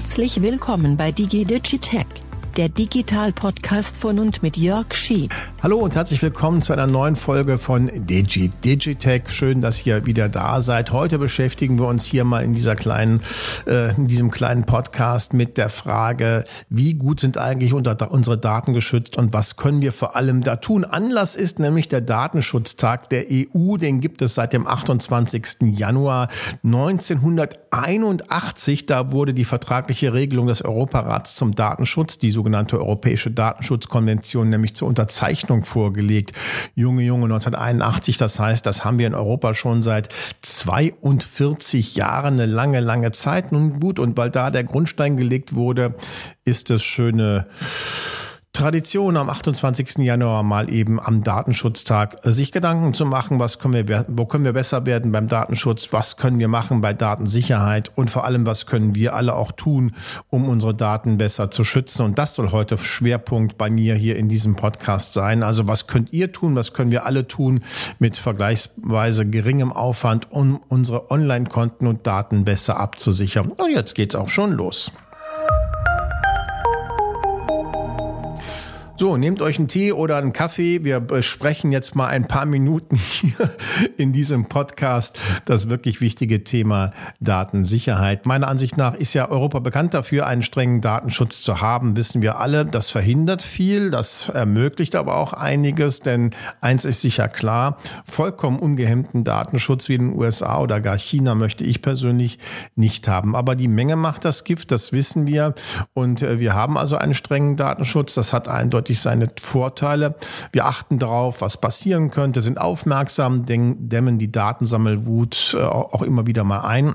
Herzlich willkommen bei DigiDigitech der Digital-Podcast von und mit Jörg Schied. Hallo und herzlich willkommen zu einer neuen Folge von Digi Digitech. Schön, dass ihr wieder da seid. Heute beschäftigen wir uns hier mal in dieser kleinen, äh, in diesem kleinen Podcast mit der Frage, wie gut sind eigentlich unsere Daten geschützt und was können wir vor allem da tun? Anlass ist nämlich der Datenschutztag der EU. Den gibt es seit dem 28. Januar 1981. Da wurde die vertragliche Regelung des Europarats zum Datenschutz, die sogenannte Europäische Datenschutzkonvention, nämlich zur Unterzeichnung vorgelegt. Junge, Junge, 1981. Das heißt, das haben wir in Europa schon seit 42 Jahren, eine lange, lange Zeit. Nun gut, und weil da der Grundstein gelegt wurde, ist es schöne Tradition am 28. Januar mal eben am Datenschutztag äh, sich Gedanken zu machen, was können wir, wo können wir besser werden beim Datenschutz, was können wir machen bei Datensicherheit und vor allem, was können wir alle auch tun, um unsere Daten besser zu schützen. Und das soll heute Schwerpunkt bei mir hier in diesem Podcast sein. Also was könnt ihr tun, was können wir alle tun mit vergleichsweise geringem Aufwand, um unsere Online-Konten und Daten besser abzusichern. Und jetzt geht's auch schon los. So, nehmt euch einen Tee oder einen Kaffee. Wir besprechen jetzt mal ein paar Minuten hier in diesem Podcast das wirklich wichtige Thema Datensicherheit. Meiner Ansicht nach ist ja Europa bekannt dafür, einen strengen Datenschutz zu haben. Wissen wir alle. Das verhindert viel, das ermöglicht aber auch einiges, denn eins ist sicher klar, vollkommen ungehemmten Datenschutz wie in den USA oder gar China möchte ich persönlich nicht haben. Aber die Menge macht das Gift, das wissen wir. Und äh, wir haben also einen strengen Datenschutz. Das hat eindeutig eindeutig seine Vorteile. Wir achten darauf, was passieren könnte, sind aufmerksam, dämmen die Datensammelwut äh, auch immer wieder mal ein.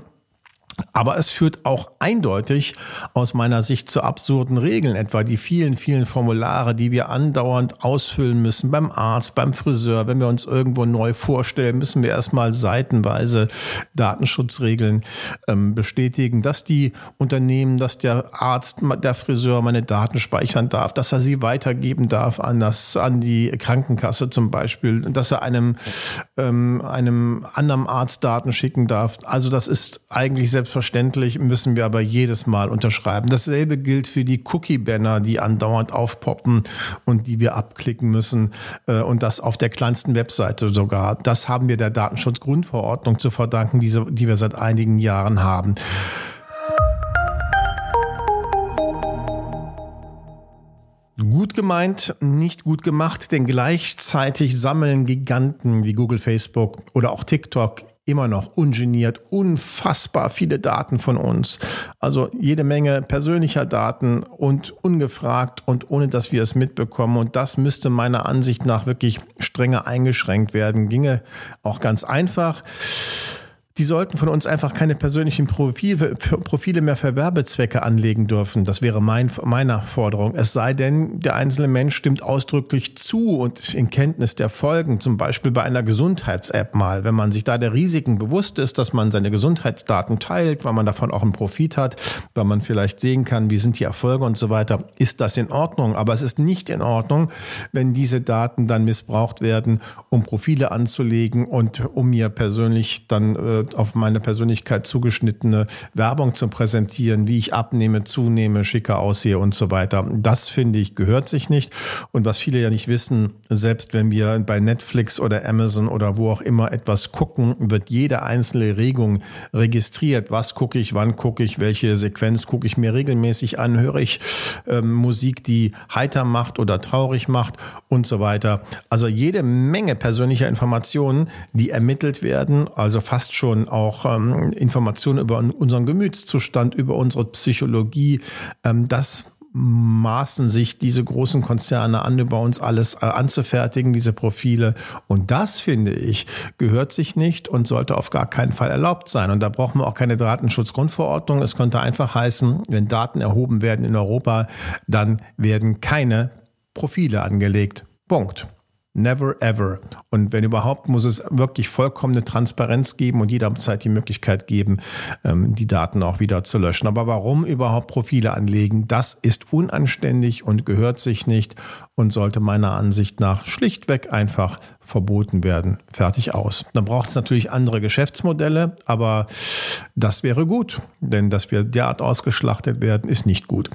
Aber es führt auch eindeutig aus meiner Sicht zu absurden Regeln, etwa die vielen, vielen Formulare, die wir andauernd ausfüllen müssen beim Arzt, beim Friseur. Wenn wir uns irgendwo neu vorstellen, müssen wir erstmal seitenweise Datenschutzregeln ähm, bestätigen, dass die Unternehmen, dass der Arzt, der Friseur meine Daten speichern darf, dass er sie weitergeben darf an das, an die Krankenkasse zum Beispiel, dass er einem, ähm, einem anderen Arzt Daten schicken darf. Also das ist eigentlich selbst selbstverständlich müssen wir aber jedes Mal unterschreiben. Dasselbe gilt für die Cookie-Banner, die andauernd aufpoppen und die wir abklicken müssen äh, und das auf der kleinsten Webseite sogar. Das haben wir der Datenschutzgrundverordnung zu verdanken, die wir seit einigen Jahren haben. Gut gemeint, nicht gut gemacht, denn gleichzeitig sammeln Giganten wie Google, Facebook oder auch TikTok immer noch ungeniert unfassbar viele Daten von uns. Also jede Menge persönlicher Daten und ungefragt und ohne dass wir es mitbekommen. Und das müsste meiner Ansicht nach wirklich strenger eingeschränkt werden. Ginge auch ganz einfach die sollten von uns einfach keine persönlichen Profile, mehr für Werbezwecke anlegen dürfen. Das wäre mein, meiner Forderung. Es sei denn, der einzelne Mensch stimmt ausdrücklich zu und in Kenntnis der Folgen, zum Beispiel bei einer Gesundheits-App mal, wenn man sich da der Risiken bewusst ist, dass man seine Gesundheitsdaten teilt, weil man davon auch einen Profit hat, weil man vielleicht sehen kann, wie sind die Erfolge und so weiter, ist das in Ordnung. Aber es ist nicht in Ordnung, wenn diese Daten dann missbraucht werden, um Profile anzulegen und um mir persönlich dann äh, auf meine Persönlichkeit zugeschnittene Werbung zu präsentieren, wie ich abnehme, zunehme, schicker aussehe und so weiter. Das finde ich gehört sich nicht. Und was viele ja nicht wissen, selbst wenn wir bei Netflix oder Amazon oder wo auch immer etwas gucken, wird jede einzelne Regung registriert. Was gucke ich, wann gucke ich, welche Sequenz gucke ich mir regelmäßig an, höre ich ähm, Musik, die heiter macht oder traurig macht und so weiter. Also jede Menge persönlicher Informationen, die ermittelt werden, also fast schon schon auch ähm, Informationen über unseren Gemütszustand, über unsere Psychologie. Ähm, das maßen sich diese großen Konzerne an, über uns alles äh, anzufertigen, diese Profile. Und das, finde ich, gehört sich nicht und sollte auf gar keinen Fall erlaubt sein. Und da brauchen wir auch keine Datenschutzgrundverordnung. Es könnte einfach heißen, wenn Daten erhoben werden in Europa, dann werden keine Profile angelegt. Punkt. Never ever. Und wenn überhaupt, muss es wirklich vollkommene Transparenz geben und jederzeit die Möglichkeit geben, ähm, die Daten auch wieder zu löschen. Aber warum überhaupt Profile anlegen? Das ist unanständig und gehört sich nicht und sollte meiner Ansicht nach schlichtweg einfach verboten werden. Fertig aus. Dann braucht es natürlich andere Geschäftsmodelle, aber das wäre gut, denn dass wir derart ausgeschlachtet werden, ist nicht gut.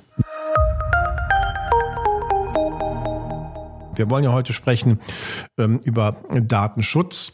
Wir wollen ja heute sprechen ähm, über Datenschutz.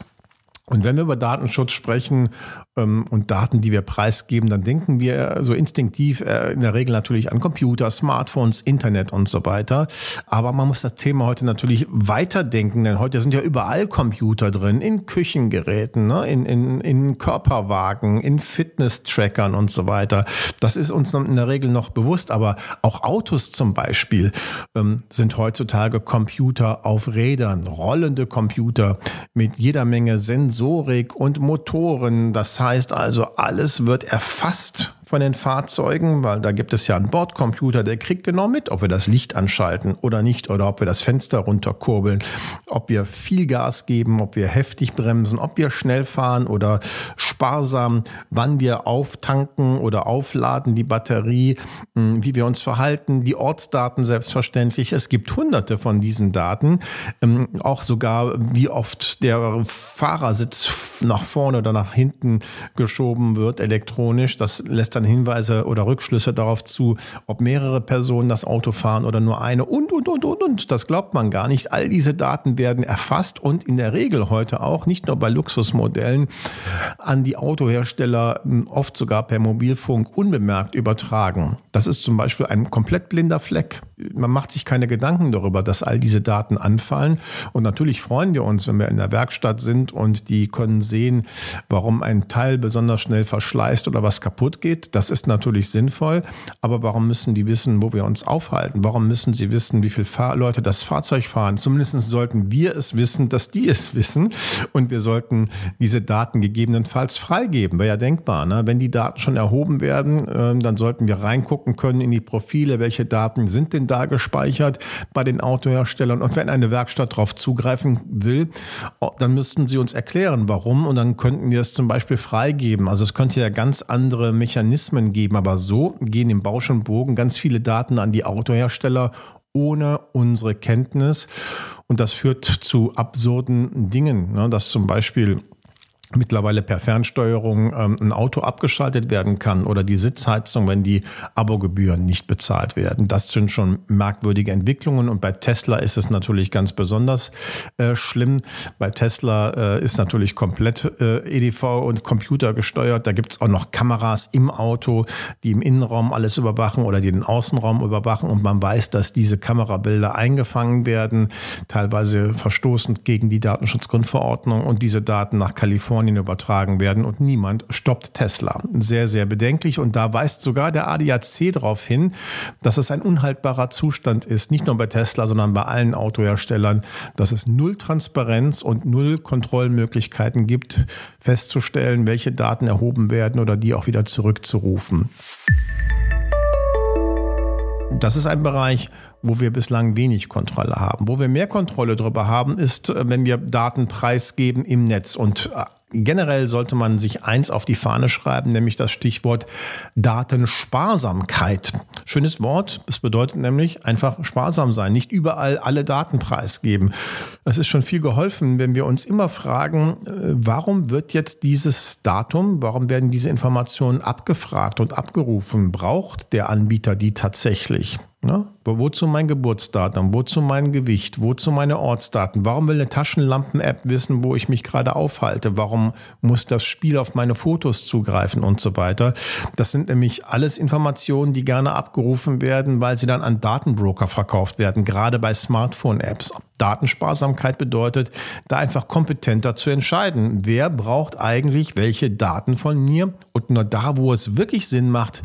Und wenn wir über Datenschutz sprechen ähm, und Daten, die wir preisgeben, dann denken wir so instinktiv äh, in der Regel natürlich an Computer, Smartphones, Internet und so weiter. Aber man muss das Thema heute natürlich weiterdenken, denn heute sind ja überall Computer drin, in Küchengeräten, ne? in, in, in Körperwagen, in Fitness-Trackern und so weiter. Das ist uns in der Regel noch bewusst, aber auch Autos zum Beispiel ähm, sind heutzutage Computer auf Rädern, rollende Computer mit jeder Menge Sensorik und Motoren. Das heißt, heißt also, alles wird erfasst von den Fahrzeugen, weil da gibt es ja einen Bordcomputer, der kriegt genau mit, ob wir das Licht anschalten oder nicht oder ob wir das Fenster runterkurbeln, ob wir viel Gas geben, ob wir heftig bremsen, ob wir schnell fahren oder sparsam, wann wir auftanken oder aufladen die Batterie, hm, wie wir uns verhalten, die Ortsdaten selbstverständlich. Es gibt hunderte von diesen Daten, ähm, auch sogar wie oft der Fahrersitz nach vorne oder nach hinten geschoben wird elektronisch. Das lässt dann Hinweise oder Rückschlüsse darauf zu, ob mehrere Personen das Auto fahren oder nur eine und, und, und, und, und. Das glaubt man gar nicht. All diese Daten werden erfasst und in der Regel heute auch, nicht nur bei Luxusmodellen, an die Autohersteller hm, oft sogar per Mobilfunk unbemerkt übertragen. Das ist zum Beispiel ein komplett blinder Fleck. Man macht sich keine Gedanken darüber, dass all diese Daten anfallen. Und natürlich freuen wir uns, wenn wir in der Werkstatt sind und die können sehen, warum ein Teil besonders schnell verschleißt oder was kaputt geht. Das ist natürlich sinnvoll, aber warum müssen die wissen, wo wir uns aufhalten? Warum müssen sie wissen, wie viele Leute das Fahrzeug fahren? Zumindest sollten wir es wissen, dass die es wissen und wir sollten diese Daten gegebenenfalls freigeben. Wäre ja denkbar. Ne? Wenn die Daten schon erhoben werden, ähm, dann sollten wir reingucken können in die Profile, welche Daten sind denn da gespeichert bei den Autoherstellern und wenn eine Werkstatt darauf zugreifen will, dann müssten sie uns erklären, warum und dann könnten wir es zum Beispiel freigeben. Also es könnte ja ganz andere Mechanismen Mechanismen geben. Aber so gehen im Bausch und Bogen ganz viele Daten an die Autohersteller ohne unsere Kenntnis. Und das führt zu absurden Dingen, ne? dass zum Beispiel mittlerweile per Fernsteuerung ähm, ein Auto abgeschaltet werden kann oder die Sitzheizung, wenn die Abogebühren nicht bezahlt werden. Das sind schon merkwürdige Entwicklungen und bei Tesla ist es natürlich ganz besonders äh, schlimm. Bei Tesla äh, ist natürlich komplett äh, EDV und Computer gesteuert. Da gibt es auch noch Kameras im Auto, die im Innenraum alles überwachen oder die den Außenraum überwachen und man weiß, dass diese Kamerabilder eingefangen werden, teilweise verstoßend gegen die Datenschutzgrundverordnung und diese Daten nach Kalifornien Kalifornien übertragen werden und niemand stoppt Tesla. Sehr, sehr bedenklich und da weist sogar der ADAC darauf hin, dass es ein unhaltbarer Zustand ist, nicht nur bei Tesla, sondern bei allen Autoherstellern, dass es null Transparenz und null Kontrollmöglichkeiten gibt, festzustellen, welche Daten erhoben werden oder die auch wieder zurückzurufen. Das ist ein Bereich, wo wir bislang wenig Kontrolle haben. Wo wir mehr Kontrolle darüber haben, ist, wenn wir Daten preisgeben im Netz. Und äh, Generell sollte man sich eins auf die Fahne schreiben, nämlich das Stichwort Datensparsamkeit. Schönes Wort. Es bedeutet nämlich einfach sparsam sein, nicht überall alle Daten preisgeben. Es ist schon viel geholfen, wenn wir uns immer fragen, äh, warum wird jetzt dieses Datum, warum werden diese Informationen abgefragt und abgerufen? Braucht der Anbieter die tatsächlich? Ne? Wozu mein Geburtsdatum? Wozu mein Gewicht? Wozu meine Ortsdaten? Warum will eine Taschenlampen-App wissen, wo ich mich gerade aufhalte? Warum muss das Spiel auf meine Fotos zugreifen und so weiter? Das sind nämlich alles Informationen, die gerne abgerufen werden, weil sie dann an Datenbroker verkauft werden, gerade bei Smartphone-Apps. Datensparsamkeit bedeutet, da einfach kompetenter zu entscheiden, wer braucht eigentlich welche Daten von mir und nur da, wo es wirklich Sinn macht,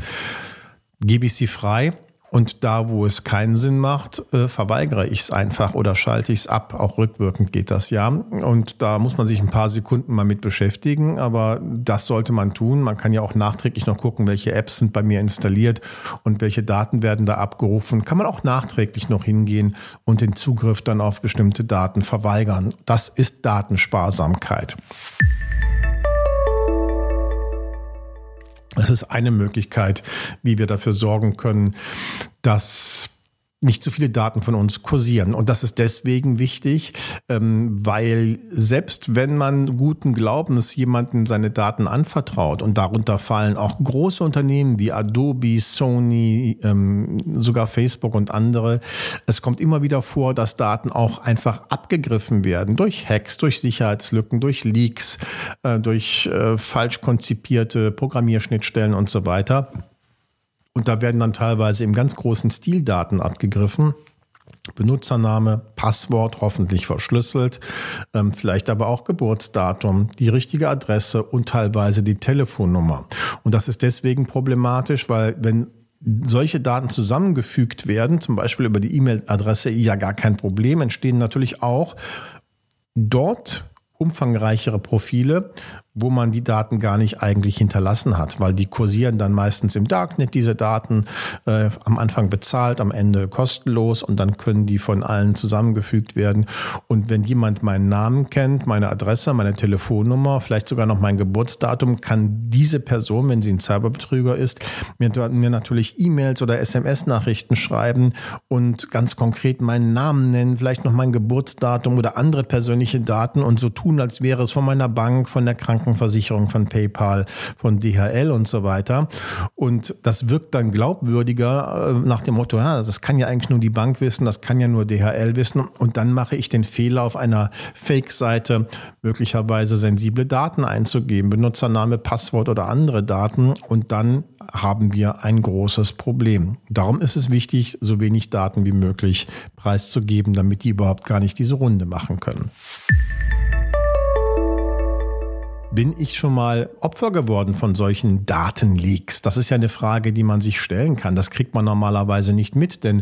gebe ich sie frei Und da, wo es keinen Sinn macht, äh, verweigere ich es einfach oder schalte ich es ab. Auch rückwirkend geht das ja. Und da muss man sich ein paar Sekunden mal mit beschäftigen. Aber das sollte man tun. Man kann ja auch nachträglich noch gucken, welche Apps sind bei mir installiert und welche Daten werden da abgerufen. Kann man auch nachträglich noch hingehen und den Zugriff dann auf bestimmte Daten verweigern. Das ist Datensparsamkeit. Das ist eine Möglichkeit, wie wir dafür sorgen können, dass nicht zu viele Daten von uns kursieren. Und das ist deswegen wichtig, ähm, weil selbst wenn man guten Glaubens jemanden seine Daten anvertraut und darunter fallen auch große Unternehmen wie Adobe, Sony, ähm, sogar Facebook und andere, es kommt immer wieder vor, dass Daten auch einfach abgegriffen werden durch Hacks, durch Sicherheitslücken, durch Leaks, äh, durch äh, falsch konzipierte Programmierschnittstellen und so weiter. Und da werden dann teilweise im ganz großen Stil Daten abgegriffen. Benutzername, Passwort, hoffentlich verschlüsselt, ähm, vielleicht aber auch Geburtsdatum, die richtige Adresse und teilweise die Telefonnummer. Und das ist deswegen problematisch, weil wenn solche Daten zusammengefügt werden, zum Beispiel über die E-Mail-Adresse, ja gar kein Problem, entstehen natürlich auch dort umfangreichere Profile, wo man die Daten gar nicht eigentlich hinterlassen hat, weil die kursieren dann meistens im Darknet, diese Daten, äh, am Anfang bezahlt, am Ende kostenlos und dann können die von allen zusammengefügt werden. Und wenn jemand meinen Namen kennt, meine Adresse, meine Telefonnummer, vielleicht sogar noch mein Geburtsdatum, kann diese Person, wenn sie ein Cyberbetrüger ist, mir, mir natürlich E-Mails oder SMS-Nachrichten schreiben und ganz konkret meinen Namen nennen, vielleicht noch mein Geburtsdatum oder andere persönliche Daten und so tun, als wäre es von meiner Bank, von der Krankenkasse Krankenversicherung, von PayPal, von DHL und so weiter. Und das wirkt dann glaubwürdiger äh, nach dem Motto, ja, das kann ja eigentlich nur die Bank wissen, das kann ja nur DHL wissen. Und dann mache ich den Fehler, auf einer Fake-Seite möglicherweise sensible Daten einzugeben, Benutzername, Passwort oder andere Daten. Und dann haben wir ein großes Problem. Darum ist es wichtig, so wenig Daten wie möglich preiszugeben, damit die überhaupt gar nicht diese Runde machen können. Bin ich schon mal Opfer geworden von solchen Datenleaks? Das ist ja eine Frage, die man sich stellen kann. Das kriegt man normalerweise nicht mit, denn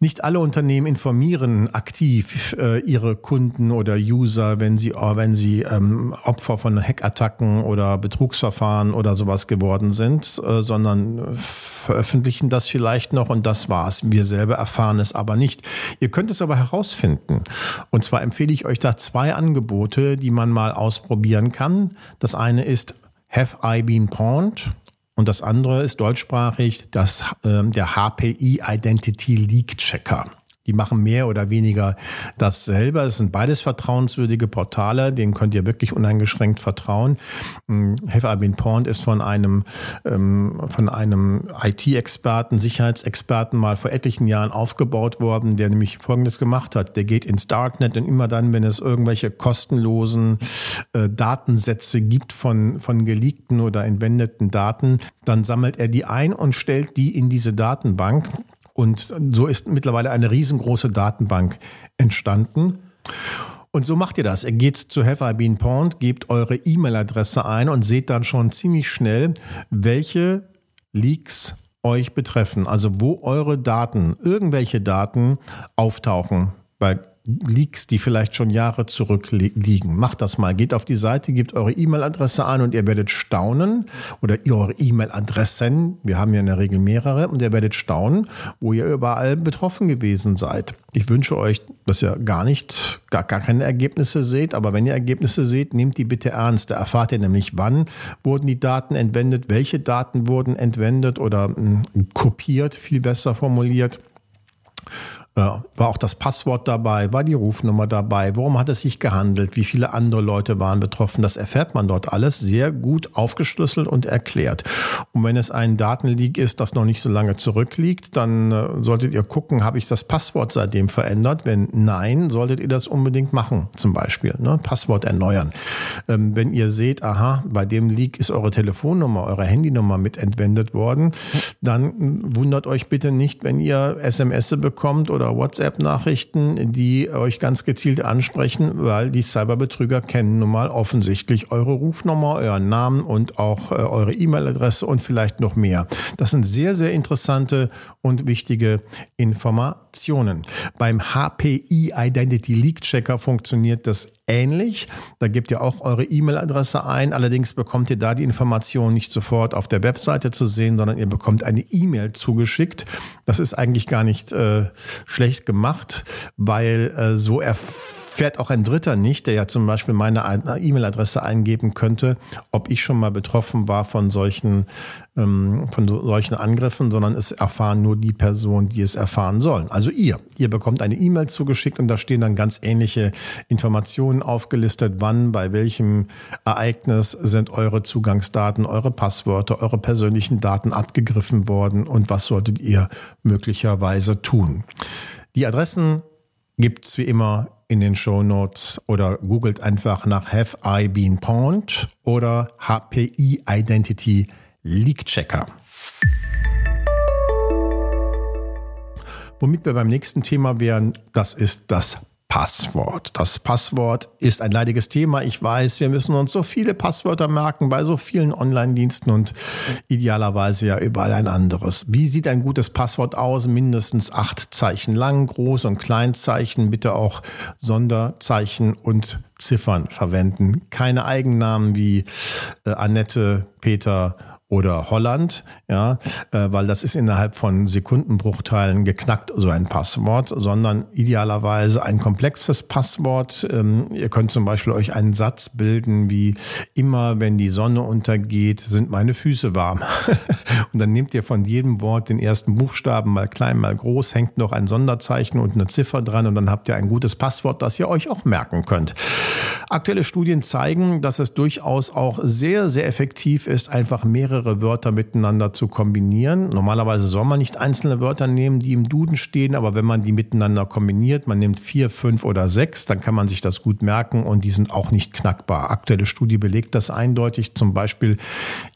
nicht alle Unternehmen informieren aktiv äh, ihre Kunden oder User, wenn sie, äh, wenn sie ähm, Opfer von Hackattacken oder Betrugsverfahren oder sowas geworden sind, äh, sondern veröffentlichen das vielleicht noch und das war's. Wir selber erfahren es aber nicht. Ihr könnt es aber herausfinden. Und zwar empfehle ich euch da zwei Angebote, die man mal ausprobieren kann. Das eine ist Have I Been Pawned? Und das andere ist deutschsprachig das, äh, der HPI Identity Leak Checker. Die machen mehr oder weniger dasselbe. Es sind beides vertrauenswürdige Portale, denen könnt ihr wirklich uneingeschränkt vertrauen. Hm, Have I Been Pawned ist von einem, ähm, einem IT-Experten, Sicherheitsexperten mal vor etlichen Jahren aufgebaut worden, der nämlich Folgendes gemacht hat. Der geht ins Darknet und immer dann, wenn es irgendwelche kostenlosen äh, Datensätze gibt von, von geleakten oder entwendeten Daten, dann sammelt er die ein und stellt die in diese Datenbank und so ist mittlerweile eine riesengroße Datenbank entstanden. Und so macht ihr das. Ihr geht zu Have I Been Pawned, gebt eure E-Mail-Adresse ein und seht dann schon ziemlich schnell, welche Leaks euch betreffen. Also wo eure Daten, irgendwelche Daten auftauchen. Bei Leaks, die vielleicht schon Jahre zurückliegen. Macht das mal. Geht auf die Seite, gebt eure E-Mail-Adresse ein und ihr werdet staunen oder eure E-Mail-Adressen. Wir haben ja in der Regel mehrere und ihr werdet staunen, wo ihr überall betroffen gewesen seid. Ich wünsche euch, dass ihr gar nicht, gar, gar keine Ergebnisse seht, aber wenn ihr Ergebnisse seht, nehmt die bitte ernst. Da erfahrt ihr nämlich, wann wurden die Daten entwendet, welche Daten wurden entwendet oder mh, hm, kopiert, viel besser formuliert. Ja, war auch das Passwort dabei, war die Rufnummer dabei, worum hat es sich gehandelt, wie viele andere Leute waren betroffen. Das erfährt man dort alles sehr gut aufgeschlüsselt und erklärt. Und wenn es ein Datenleak ist, das noch nicht so lange zurückliegt, dann äh, solltet ihr gucken, habe ich das Passwort seitdem verändert? Wenn nein, solltet ihr das unbedingt machen, zum Beispiel. Ne? Passwort erneuern. Ähm, wenn ihr seht, aha, bei dem Leak ist eure Telefonnummer, eure Handynummer mit entwendet worden, dann wundert euch bitte nicht, wenn ihr SMS bekommt oder oder WhatsApp-Nachrichten, die euch ganz gezielt ansprechen, weil die Cyberbetrüger kennen nun mal offensichtlich eure Rufnummer, euren Namen und auch äh, eure E-Mail-Adresse und vielleicht noch mehr. Das sind sehr, sehr interessante und wichtige Informationen. Beim HPI Identity Leak Checker funktioniert das ähnlich. Da gebt ihr auch eure E-Mail-Adresse ein. Allerdings bekommt ihr da die Information nicht sofort auf der Webseite zu sehen, sondern ihr bekommt eine E-Mail zugeschickt. Das ist eigentlich gar nicht äh, schlecht gemacht, weil äh, so erfährt auch ein Dritter nicht, der ja zum Beispiel meine E-Mail-Adresse eingeben könnte, ob ich schon mal betroffen war von solchen ähm, von solchen Angriffen, sondern es erfahren nur die Personen, die es erfahren sollen. Also ihr. Ihr bekommt eine E-Mail zugeschickt und da stehen dann ganz ähnliche Informationen aufgelistet, wann, bei welchem Ereignis sind eure Zugangsdaten, eure Passwörter, eure persönlichen Daten abgegriffen worden und was solltet ihr möglicherweise tun. Die Adressen gibt es wie immer in den Show Notes oder googelt einfach nach Have I Been Pawned oder HPI Identity Leak-Checker. Womit wir beim nächsten Thema wären, das ist das Passwort. Das Passwort ist ein leidiges Thema. Ich weiß, wir müssen uns so viele Passwörter merken bei so vielen Online-Diensten und idealerweise ja überall ein anderes. Wie sieht ein gutes Passwort aus? Mindestens acht Zeichen lang, Groß- und Kleinzeichen, bitte auch Sonderzeichen und Ziffern verwenden. Keine Eigennamen wie äh, Annette, Peter oder Holland, ja, äh, weil das ist innerhalb von Sekundenbruchteilen geknackt, so ein Passwort, sondern idealerweise ein komplexes Passwort. Ähm, ihr könnt zum Beispiel euch einen Satz bilden wie immer, wenn die Sonne untergeht, sind meine Füße warm. und dann nehmt ihr von jedem Wort den ersten Buchstaben, mal klein, mal groß, hängt noch ein Sonderzeichen und eine Ziffer dran und dann habt ihr ein gutes Passwort, das ihr euch auch merken könnt. Aktuelle Studien zeigen, dass es durchaus auch sehr, sehr effektiv ist, einfach mehrere mehrere Wörter miteinander zu kombinieren. Normalerweise soll man nicht einzelne Wörter nehmen, die im Duden stehen, aber wenn man die miteinander kombiniert, man nimmt vier, fünf oder sechs, dann kann man sich das gut merken und die sind auch nicht knackbar. Aktuelle Studie belegt das eindeutig. Zum Beispiel,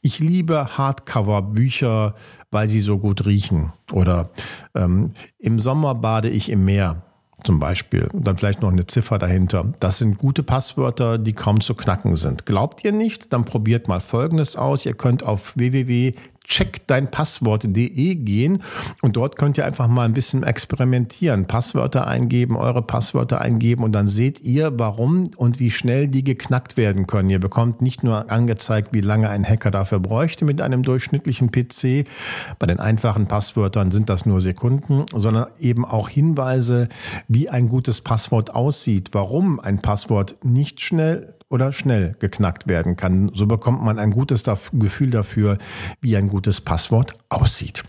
ich liebe Hardcover-Bücher, weil sie so gut riechen. Oder ähm, im Sommer bade ich im Meer zum Beispiel. Und dann vielleicht noch eine Ziffer dahinter. Das sind gute Passwörter, die kaum zu knacken sind. Glaubt ihr nicht? Dann probiert mal Folgendes aus. Ihr könnt auf www checkdeinpasswort.de gehen und dort könnt ihr einfach mal ein bisschen experimentieren. Passwörter eingeben, eure Passwörter eingeben und dann seht ihr, warum und wie schnell die geknackt werden können. Ihr bekommt nicht nur angezeigt, wie lange ein Hacker dafür bräuchte mit einem durchschnittlichen PC. Bei den einfachen Passwörtern sind das nur Sekunden, sondern eben auch Hinweise, wie ein gutes Passwort aussieht, warum ein Passwort nicht schnell oder schnell geknackt werden kann. So bekommt man ein gutes Gefühl dafür, wie ein gutes Passwort aussieht.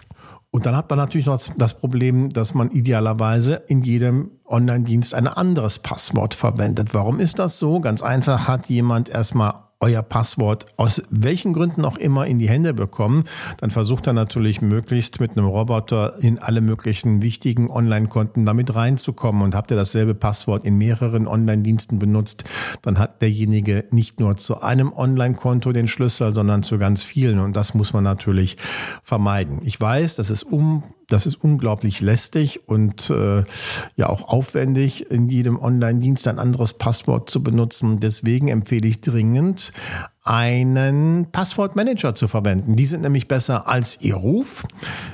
Und dann hat man natürlich noch das Problem, dass man idealerweise in jedem Online-Dienst ein anderes Passwort verwendet. Warum ist das so? Ganz einfach hat jemand erstmal euer Passwort aus welchen Gründen auch immer in die Hände bekommen, dann versucht er natürlich möglichst mit einem Roboter in alle möglichen wichtigen Online-Konten damit reinzukommen. Und habt ihr dasselbe Passwort in mehreren Online-Diensten benutzt, dann hat derjenige nicht nur zu einem Online-Konto den Schlüssel, sondern zu ganz vielen. Und das muss man natürlich vermeiden. Ich weiß, das ist um das ist unglaublich lästig und äh, ja auch aufwendig, in jedem Online-Dienst ein anderes Passwort zu benutzen. Deswegen empfehle ich dringend, einen Passwortmanager zu verwenden. Die sind nämlich besser als ihr Ruf.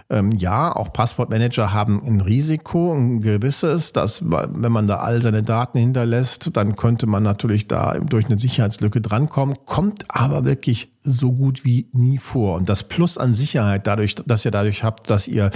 Ähm, ja, auch Passwortmanager haben ein Risiko, ein gewisses, dass wenn man da all seine Daten hinterlässt, dann könnte man natürlich da durch eine Sicherheitslücke drankommen, kommt aber wirklich so gut wie nie vor. Und das Plus an Sicherheit, dadurch, dass ihr dadurch habt, dass ihr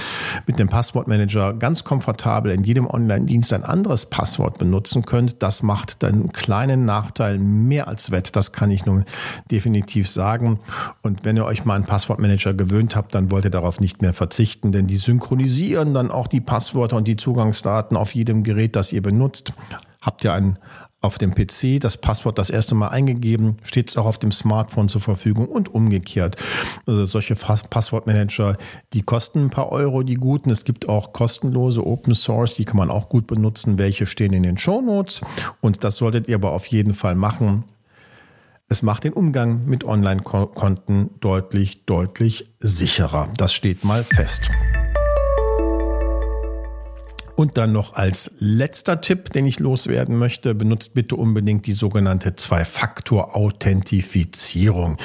mit dem Passwortmanager ganz komfortabel in jedem Online-Dienst ein anderes Passwort benutzen könnt, das macht den kleinen Nachteil mehr als wett. Das kann ich nun definitiv sagen. Und wenn ihr euch mal einen Passwortmanager gewöhnt habt, dann wollt ihr darauf nicht mehr verzichten, denn die synchronisieren dann auch die Passwörter und die Zugangsdaten auf jedem Gerät, das ihr benutzt. Habt ihr ein auf dem PC das Passwort das erste Mal eingegeben, steht es auch auf dem Smartphone zur Verfügung und umgekehrt. Also solche Passwortmanager, die kosten ein paar Euro, die guten. Es gibt auch kostenlose Open Source, die kann man auch gut benutzen. Welche stehen in den Show Notes und das solltet ihr aber auf jeden Fall machen. Es macht den Umgang mit Online-Konten deutlich, deutlich sicherer. Das steht mal fest. Und dann noch als letzter Tipp, den ich loswerden möchte, benutzt bitte unbedingt die sogenannte Zwei-Faktor-Authentifizierung.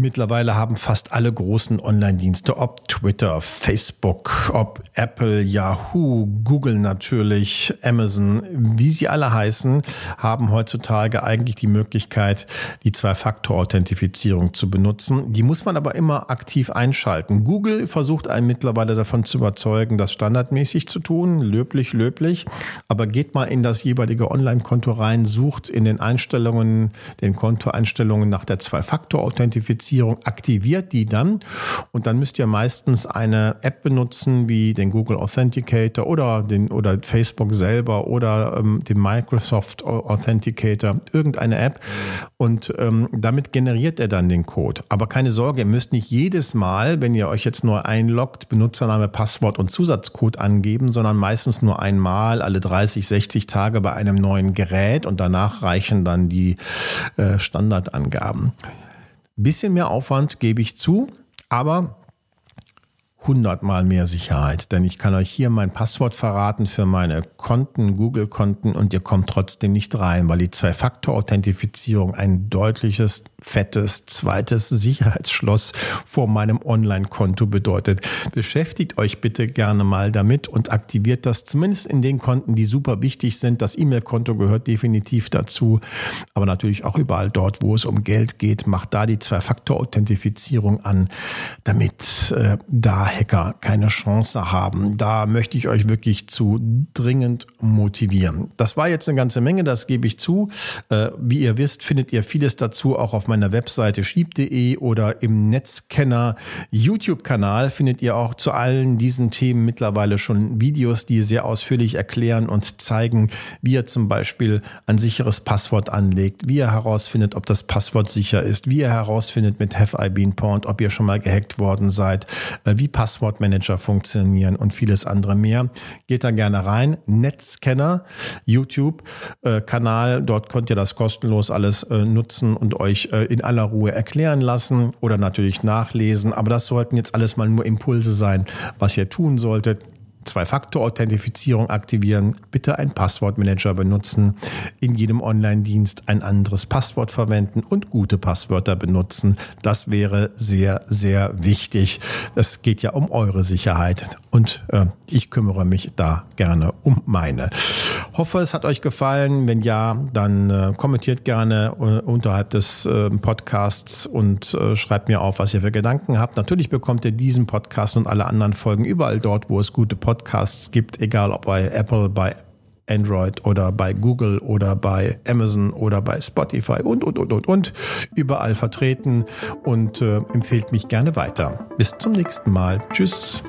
Mittlerweile haben fast alle großen Online-Dienste, ob Twitter, Facebook, ob Apple, Yahoo, Google natürlich, Amazon, wie sie alle heißen, haben heutzutage eigentlich die Möglichkeit, die Zwei-Faktor-Authentifizierung zu benutzen. Die muss man aber immer aktiv einschalten. Google versucht einen mittlerweile davon zu überzeugen, das standardmäßig zu tun. Löblich, löblich. Aber geht mal in das jeweilige Online-Konto rein, sucht in den Einstellungen, den Kontoeinstellungen nach der Zwei-Faktor-Authentifizierung Authentifizierung aktiviert die dann und dann müsst ihr meistens eine App benutzen wie den Google Authenticator oder den oder Facebook selber oder ähm, den Microsoft Authenticator, irgendeine App und ähm, damit generiert er dann den Code. Aber keine Sorge, ihr müsst nicht jedes Mal, wenn ihr euch jetzt nur einloggt, Benutzername, Passwort und Zusatzcode angeben, sondern meistens nur einmal alle 30, 60 Tage bei einem neuen Gerät und danach reichen dann die äh, Standardangaben. Bisschen mehr Aufwand gebe ich zu, aber hundertmal mehr Sicherheit, denn ich kann euch hier mein Passwort verraten für meine Konten, Google-Konten und ihr kommt trotzdem nicht rein, weil die Zwei-Faktor-Authentifizierung ein deutliches, fettes, zweites Sicherheitsschloss vor meinem Online-Konto bedeutet. Beschäftigt euch bitte gerne mal damit und aktiviert das zumindest in den Konten, die super wichtig sind. Das E-Mail-Konto gehört definitiv dazu, aber natürlich auch überall dort, wo es um Geld geht, macht da die Zwei-Faktor-Authentifizierung an, damit äh, da Hacker keine Chance haben. Da möchte ich euch wirklich zu dringend motivieren. Das war jetzt eine ganze Menge, das gebe ich zu. Äh, wie ihr wisst, findet ihr vieles dazu auch auf meiner Webseite schieb.de oder im Netzkenner YouTube-Kanal findet ihr auch zu allen diesen Themen mittlerweile schon Videos, die sehr ausführlich erklären und zeigen, wie ihr zum Beispiel ein sicheres Passwort anlegt, wie ihr herausfindet, ob das Passwort sicher ist, wie ihr herausfindet mit Have I Been Pawned, ob ihr schon mal gehackt worden seid, äh, wie Passwortmanager funktionieren und vieles andere mehr. Geht da gerne rein. Netzscanner, YouTube-Kanal. Äh, Dort könnt ihr das kostenlos alles äh, nutzen und euch in aller Ruhe erklären lassen oder natürlich nachlesen. Aber das sollten jetzt alles mal nur Impulse sein, was ihr tun solltet. Zwei-Faktor-Authentifizierung aktivieren, bitte einen Passwortmanager benutzen, in jedem Online-Dienst ein anderes Passwort verwenden und gute Passwörter benutzen. Das wäre sehr, sehr wichtig. Es geht ja um eure Sicherheit und äh, ich kümmere mich da gerne um meine. Hoffe, es hat euch gefallen. Wenn ja, dann äh, kommentiert gerne äh, unterhalb des äh, Podcasts und äh, schreibt mir auf, was ihr für Gedanken habt. Natürlich bekommt ihr diesen Podcast und alle anderen Folgen überall dort, wo es gute Podcasts gibt, egal ob bei Apple, bei Android oder bei Google oder bei Amazon oder bei Spotify und, und, und, und, und. Überall vertreten und äh, empfehlt mich gerne weiter. Bis zum nächsten Mal. Tschüss.